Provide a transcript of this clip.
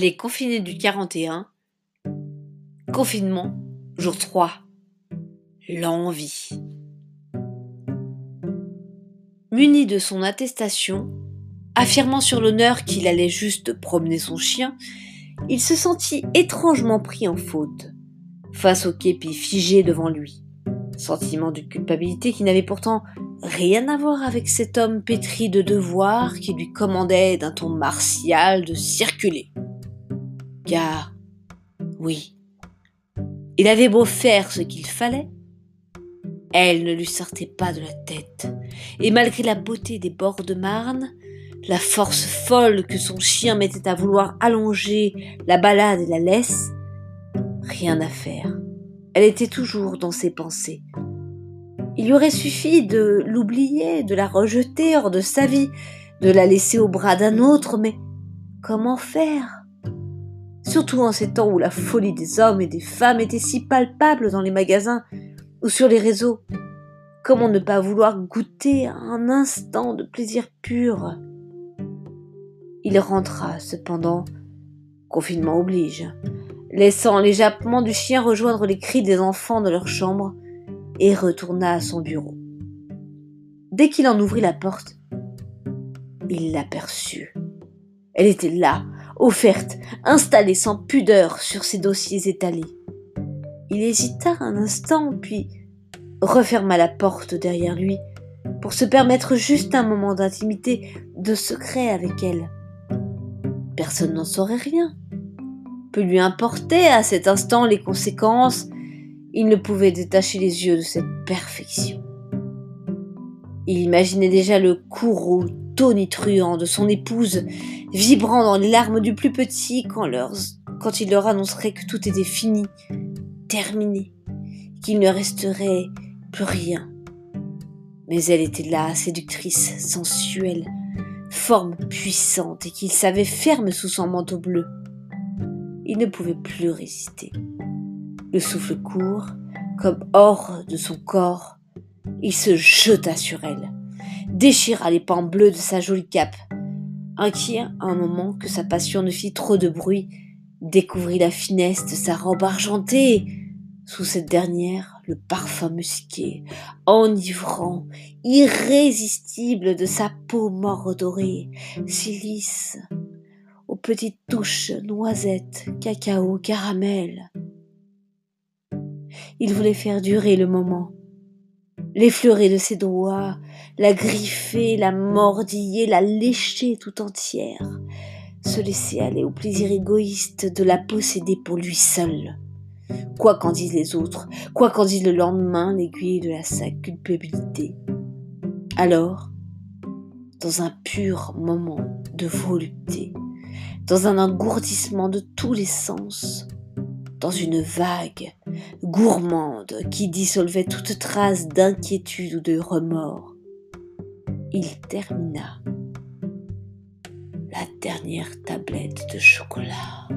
Les confinés du 41. Confinement, jour 3. L'envie. Muni de son attestation, affirmant sur l'honneur qu'il allait juste promener son chien, il se sentit étrangement pris en faute, face au képi figé devant lui. Sentiment de culpabilité qui n'avait pourtant rien à voir avec cet homme pétri de devoirs qui lui commandait d'un ton martial de circuler. Car, oui, il avait beau faire ce qu'il fallait, elle ne lui sortait pas de la tête, et malgré la beauté des bords de Marne, la force folle que son chien mettait à vouloir allonger la balade et la laisse, rien à faire. Elle était toujours dans ses pensées. Il lui aurait suffi de l'oublier, de la rejeter hors de sa vie, de la laisser au bras d'un autre, mais comment faire? Surtout en ces temps où la folie des hommes et des femmes était si palpable dans les magasins ou sur les réseaux. Comment ne pas vouloir goûter un instant de plaisir pur? Il rentra cependant, confinement oblige, laissant les jappements du chien rejoindre les cris des enfants de leur chambre, et retourna à son bureau. Dès qu'il en ouvrit la porte, il l'aperçut. Elle était là, offerte, installée sans pudeur sur ses dossiers étalés. Il hésita un instant, puis referma la porte derrière lui pour se permettre juste un moment d'intimité, de secret avec elle. Personne n'en saurait rien. Peu lui importait à cet instant les conséquences, il ne pouvait détacher les yeux de cette perfection. Il imaginait déjà le courroux tonitruant de son épouse, vibrant dans les larmes du plus petit quand, il leur annoncerait que tout était fini, terminé, qu'il ne resterait plus rien. Mais elle était là, séductrice, sensuelle, forme puissante et qu'il savait ferme sous son manteau bleu. Il ne pouvait plus résister. Le souffle court, comme hors de son corps, il se jeta sur elle, déchira les pans bleus de sa jolie cape. Inquiet un moment que sa passion ne fit trop de bruit, découvrit la finesse de sa robe argentée. Sous cette dernière, le parfum musqué, enivrant, irrésistible de sa peau mordorée, si lisse, aux petites touches noisettes, cacao, caramel. Il voulait faire durer le moment, l'effleurer de ses doigts, la griffer, la mordiller, la lécher tout entière, se laisser aller au plaisir égoïste de la posséder pour lui seul. Quoi qu'en disent les autres, quoi qu'en dise le lendemain l'aiguille de la sa culpabilité. Alors, dans un pur moment de volupté, dans un engourdissement de tous les sens, dans une vague gourmande qui dissolvait toute trace d'inquiétude ou de remords. Il termina la dernière tablette de chocolat.